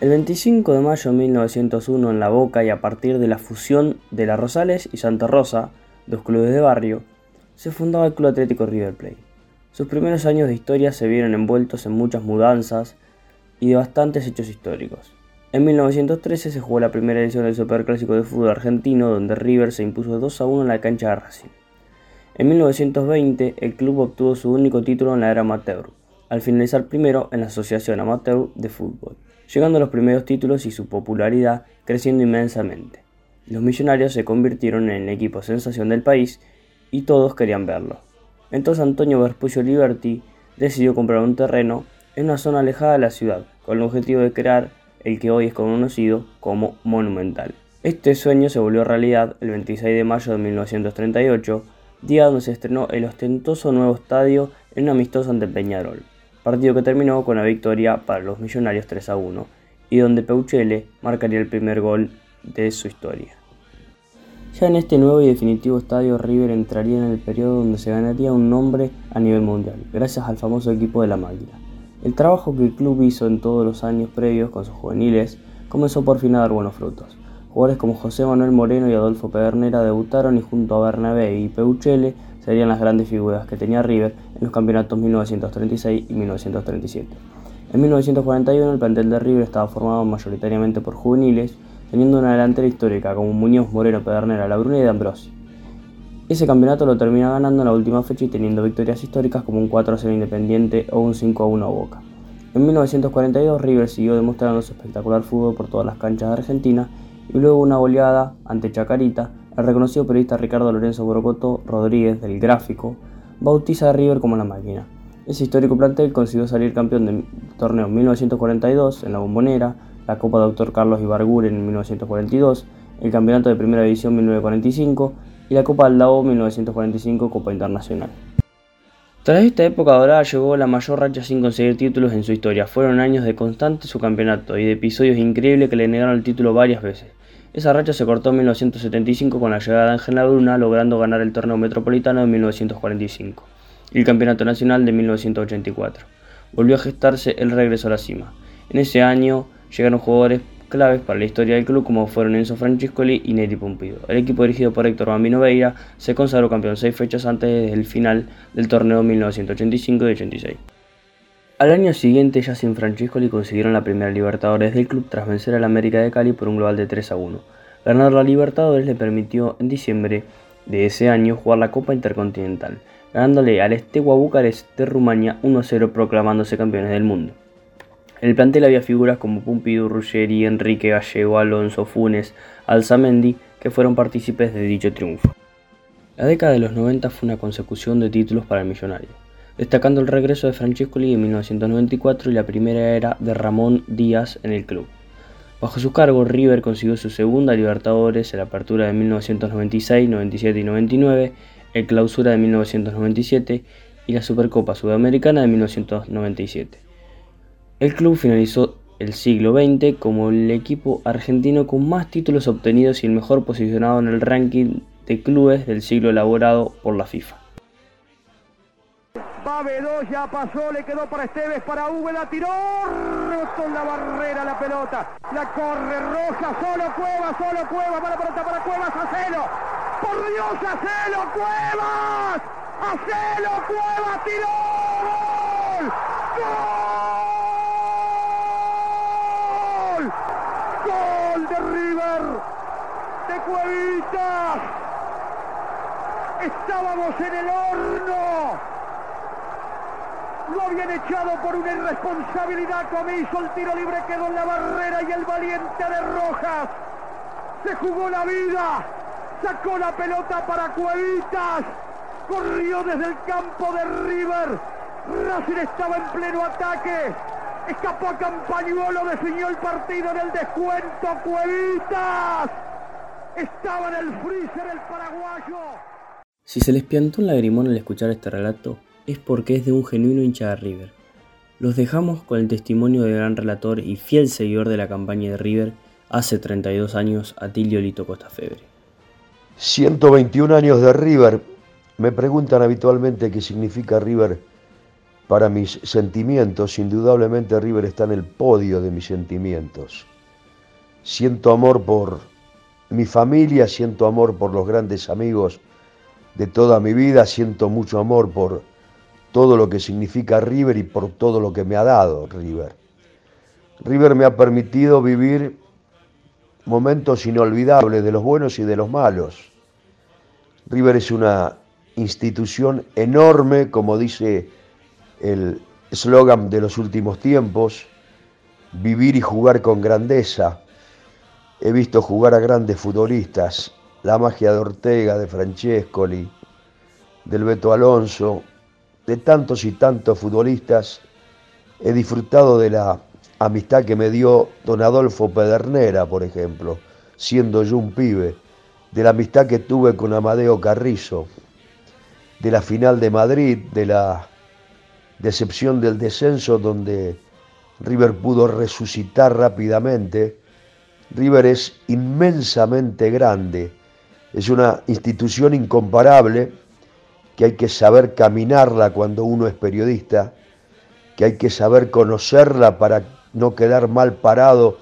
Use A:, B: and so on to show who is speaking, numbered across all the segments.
A: El 25 de mayo de 1901 en La Boca y a partir de la fusión de La Rosales y Santa Rosa, dos clubes de barrio, se fundaba el Club Atlético River Plate. Sus primeros años de historia se vieron envueltos en muchas mudanzas y de bastantes hechos históricos. En 1913 se jugó la primera edición del Superclásico de fútbol argentino donde River se impuso 2 a 1 en la cancha de Racing. En 1920 el club obtuvo su único título en la era amateur, al finalizar primero en la Asociación Amateur de Fútbol llegando a los primeros títulos y su popularidad creciendo inmensamente. Los millonarios se convirtieron en el equipo sensación del país y todos querían verlo. Entonces Antonio Vespucio Liberty decidió comprar un terreno en una zona alejada de la ciudad, con el objetivo de crear el que hoy es conocido como Monumental. Este sueño se volvió realidad el 26 de mayo de 1938, día donde se estrenó el ostentoso nuevo estadio en un amistoso ante Peñarol partido que terminó con la victoria para los Millonarios 3 a 1 y donde Peuchele marcaría el primer gol de su historia. Ya en este nuevo y definitivo estadio River entraría en el periodo donde se ganaría un nombre a nivel mundial, gracias al famoso equipo de la máquina. El trabajo que el club hizo en todos los años previos con sus juveniles comenzó por fin a dar buenos frutos. Jugadores como José Manuel Moreno y Adolfo Pedernera debutaron y junto a Bernabé y Peuchele serían las grandes figuras que tenía River en los campeonatos 1936 y 1937. En 1941 el plantel de River estaba formado mayoritariamente por juveniles, teniendo una delantera histórica como Muñoz, Moreno, Pedernera, Labruna y de Ambrosi. Ese campeonato lo termina ganando en la última fecha y teniendo victorias históricas como un 4 0 Independiente o un 5 1 a Boca. En 1942 River siguió demostrando su espectacular fútbol por todas las canchas de Argentina y luego una goleada ante Chacarita el reconocido periodista Ricardo Lorenzo Borocoto Rodríguez del Gráfico bautiza a River como la máquina. Ese histórico plantel consiguió salir campeón del torneo 1942 en la Bombonera, la Copa Dr. Carlos Ibarguren en 1942, el Campeonato de Primera División 1945 y la Copa Aldao 1945 Copa Internacional. Tras esta época dorada llegó la mayor racha sin conseguir títulos en su historia. Fueron años de constante subcampeonato y de episodios increíbles que le negaron el título varias veces. Esa racha se cortó en 1975 con la llegada de Ángel Bruna, logrando ganar el torneo metropolitano de 1945 y el campeonato nacional de 1984. Volvió a gestarse el regreso a la cima. En ese año llegaron jugadores claves para la historia del club como fueron Enzo Francescoli y Neri Pumpido. El equipo dirigido por Héctor Bambino Veira se consagró campeón seis fechas antes del final del torneo 1985 y 86. Al año siguiente, ya sin Francescoli consiguieron la primera Libertadores del club tras vencer al América de Cali por un global de 3 a 1. Ganar la Libertadores le permitió en diciembre de ese año jugar la Copa Intercontinental, ganándole al Steaua Bucarest de Rumania 1 a 0 proclamándose campeones del mundo. En el plantel había figuras como Pumpido, Ruggeri, Enrique Gallego, Alonso, Funes, Alzamendi, que fueron partícipes de dicho triunfo. La década de los 90 fue una consecución de títulos para el millonario destacando el regreso de Francescoli en 1994 y la primera era de Ramón Díaz en el club. Bajo su cargo, River consiguió su segunda Libertadores en la apertura de 1996, 97 y 99, el clausura de 1997 y la Supercopa Sudamericana de 1997. El club finalizó el siglo XX como el equipo argentino con más títulos obtenidos y el mejor posicionado en el ranking de clubes del siglo elaborado por la FIFA.
B: Va ya pasó, le quedó para Esteves, para Hugo, la tiró, con la barrera la pelota. La corre Roja, solo Cueva, solo Cueva, para pelota para Cuevas, Hacelo. Por Dios, Hacelo, Cuevas. Hacelo, Cuevas, tiró. ¡Gol! ¡Gol de River! ¡De Cuevitas! Estábamos en el horno. Lo habían echado por una irresponsabilidad hizo el tiro libre quedó en la barrera y el valiente de Rojas. Se jugó la vida, sacó la pelota para Cuevitas, corrió desde el campo de River, Racing estaba en pleno ataque, escapó a Campañuelo, definió el partido en el descuento, Cuevitas, estaba en el freezer el paraguayo.
A: Si se les piantó un lagrimón al escuchar este relato, es porque es de un genuino hincha de River. Los dejamos con el testimonio del gran relator y fiel seguidor de la campaña de River hace 32 años, Atilio Lito Costafebre.
C: 121 años de River. Me preguntan habitualmente qué significa River para mis sentimientos, indudablemente River está en el podio de mis sentimientos. Siento amor por mi familia, siento amor por los grandes amigos de toda mi vida, siento mucho amor por todo lo que significa River y por todo lo que me ha dado River. River me ha permitido vivir momentos inolvidables de los buenos y de los malos. River es una institución enorme, como dice el eslogan de los últimos tiempos, vivir y jugar con grandeza. He visto jugar a grandes futbolistas, la magia de Ortega, de Francescoli, del Beto Alonso, de tantos y tantos futbolistas. He disfrutado de la amistad que me dio don Adolfo Pedernera, por ejemplo, siendo yo un pibe, de la amistad que tuve con Amadeo Carrizo, de la final de Madrid, de la decepción del descenso donde River pudo resucitar rápidamente. River es inmensamente grande, es una institución incomparable que hay que saber caminarla cuando uno es periodista, que hay que saber conocerla para no quedar mal parado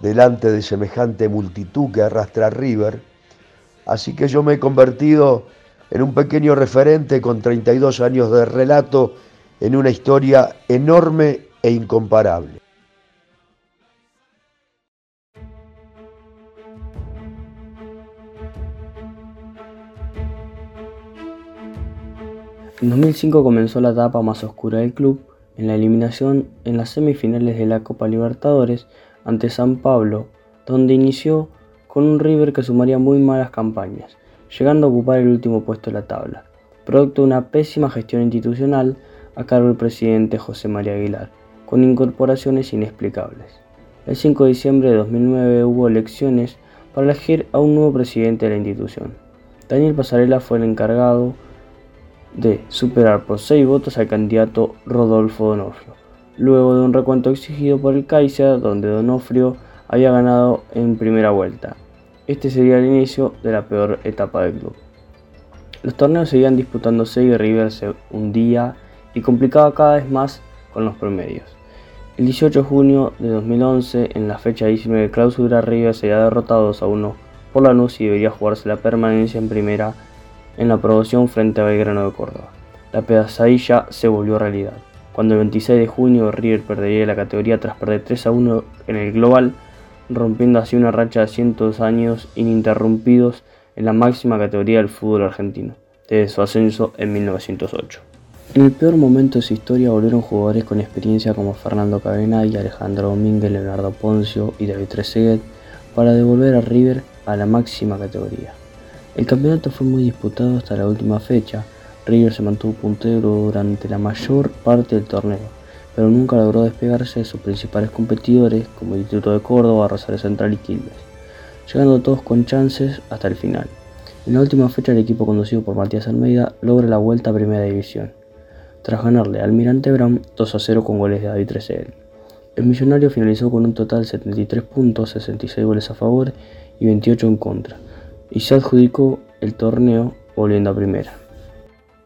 C: delante de semejante multitud que arrastra River. Así que yo me he convertido en un pequeño referente con 32 años de relato en una historia enorme e incomparable.
A: En 2005 comenzó la etapa más oscura del club en la eliminación en las semifinales de la Copa Libertadores ante San Pablo, donde inició con un River que sumaría muy malas campañas, llegando a ocupar el último puesto de la tabla, producto de una pésima gestión institucional a cargo del presidente José María Aguilar, con incorporaciones inexplicables. El 5 de diciembre de 2009 hubo elecciones para elegir a un nuevo presidente de la institución. Daniel Pasarela fue el encargado de superar por 6 votos al candidato Rodolfo Donofrio, luego de un recuento exigido por el Kaiser donde Donofrio había ganado en primera vuelta. Este sería el inicio de la peor etapa del club. Los torneos seguían disputándose y River se hundía y complicaba cada vez más con los promedios. El 18 de junio de 2011, en la fecha 19 de clausura, River sería derrotado 2 a 1 por Lanús y debería jugarse la permanencia en primera en la promoción frente a Belgrano de Córdoba. La pesadilla se volvió realidad. Cuando el 26 de junio River perdería la categoría tras perder 3 a 1 en el global, rompiendo así una racha de cientos años ininterrumpidos en la máxima categoría del fútbol argentino, desde su ascenso en 1908. En el peor momento de su historia volvieron jugadores con experiencia como Fernando y Alejandro Domínguez, Leonardo Poncio y David Trezeguet para devolver a River a la máxima categoría. El campeonato fue muy disputado hasta la última fecha. River se mantuvo puntero durante la mayor parte del torneo, pero nunca logró despegarse de sus principales competidores como el Instituto de Córdoba, Rosario Central y Quilmes, llegando todos con chances hasta el final. En la última fecha el equipo conducido por Matías Almeida logra la vuelta a Primera División tras ganarle al Almirante Brown 2 a 0 con goles de David Trezeguet. El millonario finalizó con un total de 73 puntos, 66 goles a favor y 28 en contra, y se adjudicó el torneo volviendo a primera.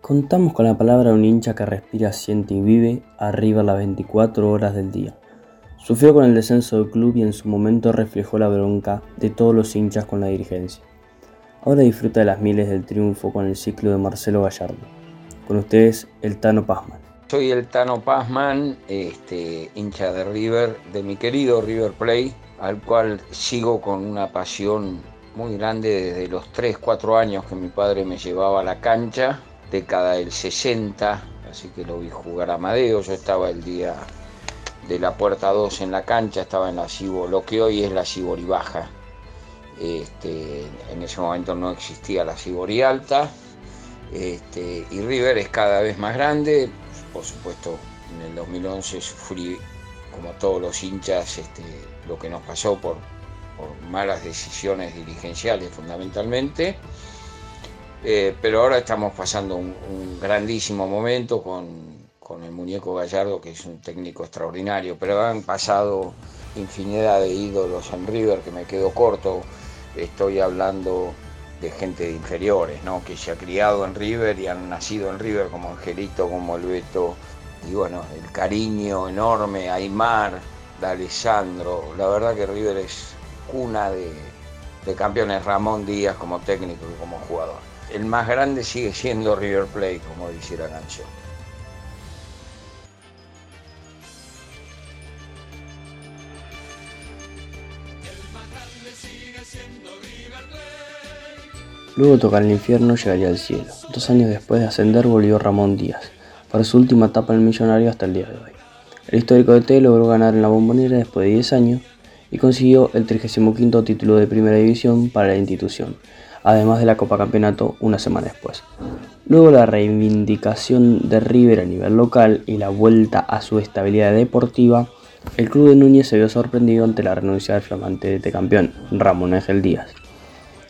A: Contamos con la palabra de un hincha que respira, siente y vive arriba las 24 horas del día. Sufrió con el descenso del club y en su momento reflejó la bronca de todos los hinchas con la dirigencia. Ahora disfruta de las miles del triunfo con el ciclo de Marcelo Gallardo. Con ustedes, el Tano Pazman.
D: Soy el Tano Pazman, este, hincha de River, de mi querido River Play, al cual sigo con una pasión muy grande desde los 3, 4 años que mi padre me llevaba a la cancha, década del 60, así que lo vi jugar a Amadeo, yo estaba el día de la puerta 2 en la cancha, estaba en la Cibo, lo que hoy es la Cibori Baja. Este, en ese momento no existía la Cibori Alta este, y River es cada vez más grande, por supuesto en el 2011 sufrí como todos los hinchas este, lo que nos pasó por, malas decisiones dirigenciales fundamentalmente, eh, pero ahora estamos pasando un, grandísimo momento con, con, el muñeco Gallardo, que es un técnico extraordinario, pero han pasado infinidad de ídolos en River que me quedo corto, estoy hablando de gente de inferiores, ¿no? que se ha criado en River y han nacido en River como Angelito, como el Beto, y bueno, el cariño enorme, Aymar, de Alessandro, la verdad que River es cuna de, campeones Ramón Díaz como técnico y como jugador. El más grande sigue siendo River Plate, como dijera Gancho.
A: Luego de tocar el infierno llegaría al cielo. Dos años después de ascender volvió Ramón Díaz, para su última etapa en el millonario hasta el día de hoy. El histórico de T logró ganar en la bombonera después de 10 años y consiguió el 35 título de primera división para la institución, además de la Copa Campeonato una semana después. Luego la reivindicación de River a nivel local y la vuelta a su estabilidad deportiva, el club de Núñez se vio sorprendido ante la renuncia del flamante de campeón, Ramón Ángel Díaz.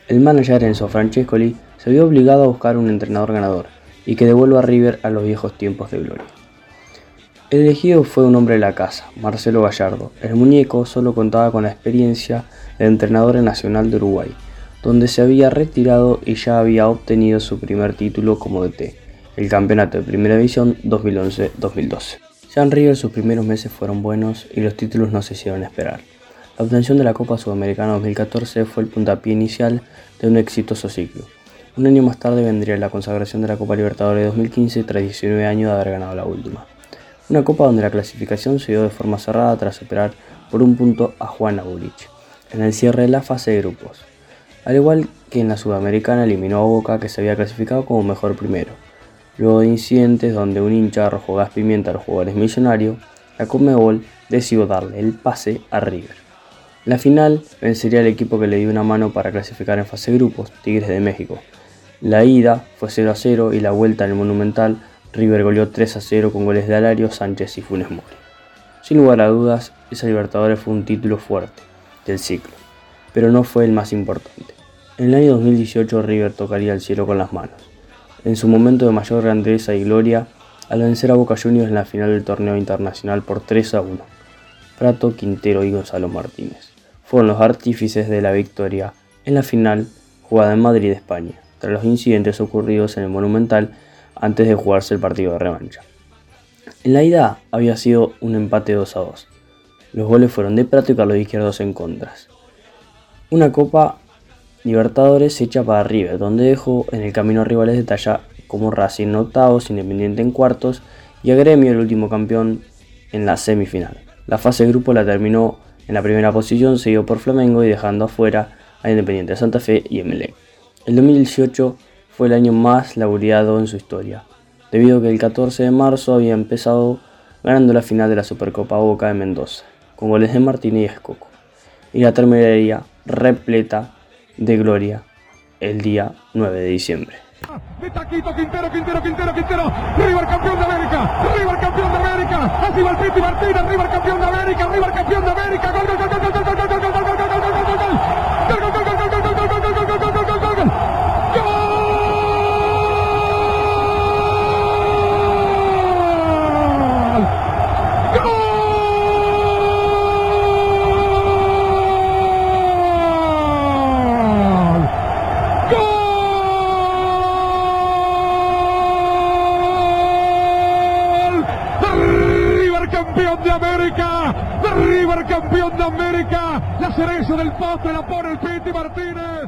A: El manager Enzo Francescoli se vio obligado a buscar un entrenador ganador y que devuelva a River a los viejos tiempos de gloria. El elegido fue un hombre de la casa, Marcelo Gallardo. El muñeco solo contaba con la experiencia de entrenador en Nacional de Uruguay, donde se había retirado y ya había obtenido su primer título como DT, el Campeonato de Primera División 2011-2012. Ya en sus primeros meses fueron buenos y los títulos no se hicieron esperar. La obtención de la Copa Sudamericana 2014 fue el puntapié inicial de un exitoso ciclo. Un año más tarde vendría la consagración de la Copa Libertadores 2015 tras 19 años de haber ganado la última. Una copa donde la clasificación se dio de forma cerrada tras superar por un punto a Juan Abulich en el cierre de la fase de grupos. Al igual que en la Sudamericana eliminó a Boca que se había clasificado como mejor primero. Luego de incidentes donde un hincha arrojó gas pimienta a los jugadores millonarios, la Conmebol decidió darle el pase a River. La final vencería al equipo que le dio una mano para clasificar en fase de grupos, Tigres de México. La ida fue 0 a 0 y la vuelta en el Monumental River goleó 3 a 0 con goles de Alario, Sánchez y Funes Mori. Sin lugar a dudas, esa Libertadores fue un título fuerte del ciclo, pero no fue el más importante. En el año 2018 River tocaría el cielo con las manos, en su momento de mayor grandeza y gloria, al vencer a Boca Juniors en la final del torneo internacional por 3 a 1. Prato, Quintero y Gonzalo Martínez fueron los artífices de la victoria en la final jugada en Madrid, España, tras los incidentes ocurridos en el Monumental antes de jugarse el partido de revancha. En la ida había sido un empate 2 a 2. Los goles fueron de Prato y Carlos Izquierdos en contras. Una copa Libertadores hecha para River, donde dejó en el camino rivales de talla como Racing en octavos, Independiente en cuartos y a Gremio el último campeón en la semifinal. La fase de grupo la terminó en la primera posición, seguido por Flamengo y dejando afuera a Independiente de Santa Fe y Emelec. El 2018 fue el año más laureado en su historia, debido a que el 14 de marzo había empezado ganando la final de la Supercopa Boca de Mendoza, con goles de Martínez y Escoco, y la terminaría repleta de gloria el día 9 de diciembre.
B: De Taquito, Quintero, Quintero, Quintero, Quintero. River campeón de América. River campeón de América. Así va el Piti Martínez. River campeón de América. River campeón de América. gol, gol, gol, gol, gol, gol, gol. gol, gol. el poste, la pone el Piti Martínez.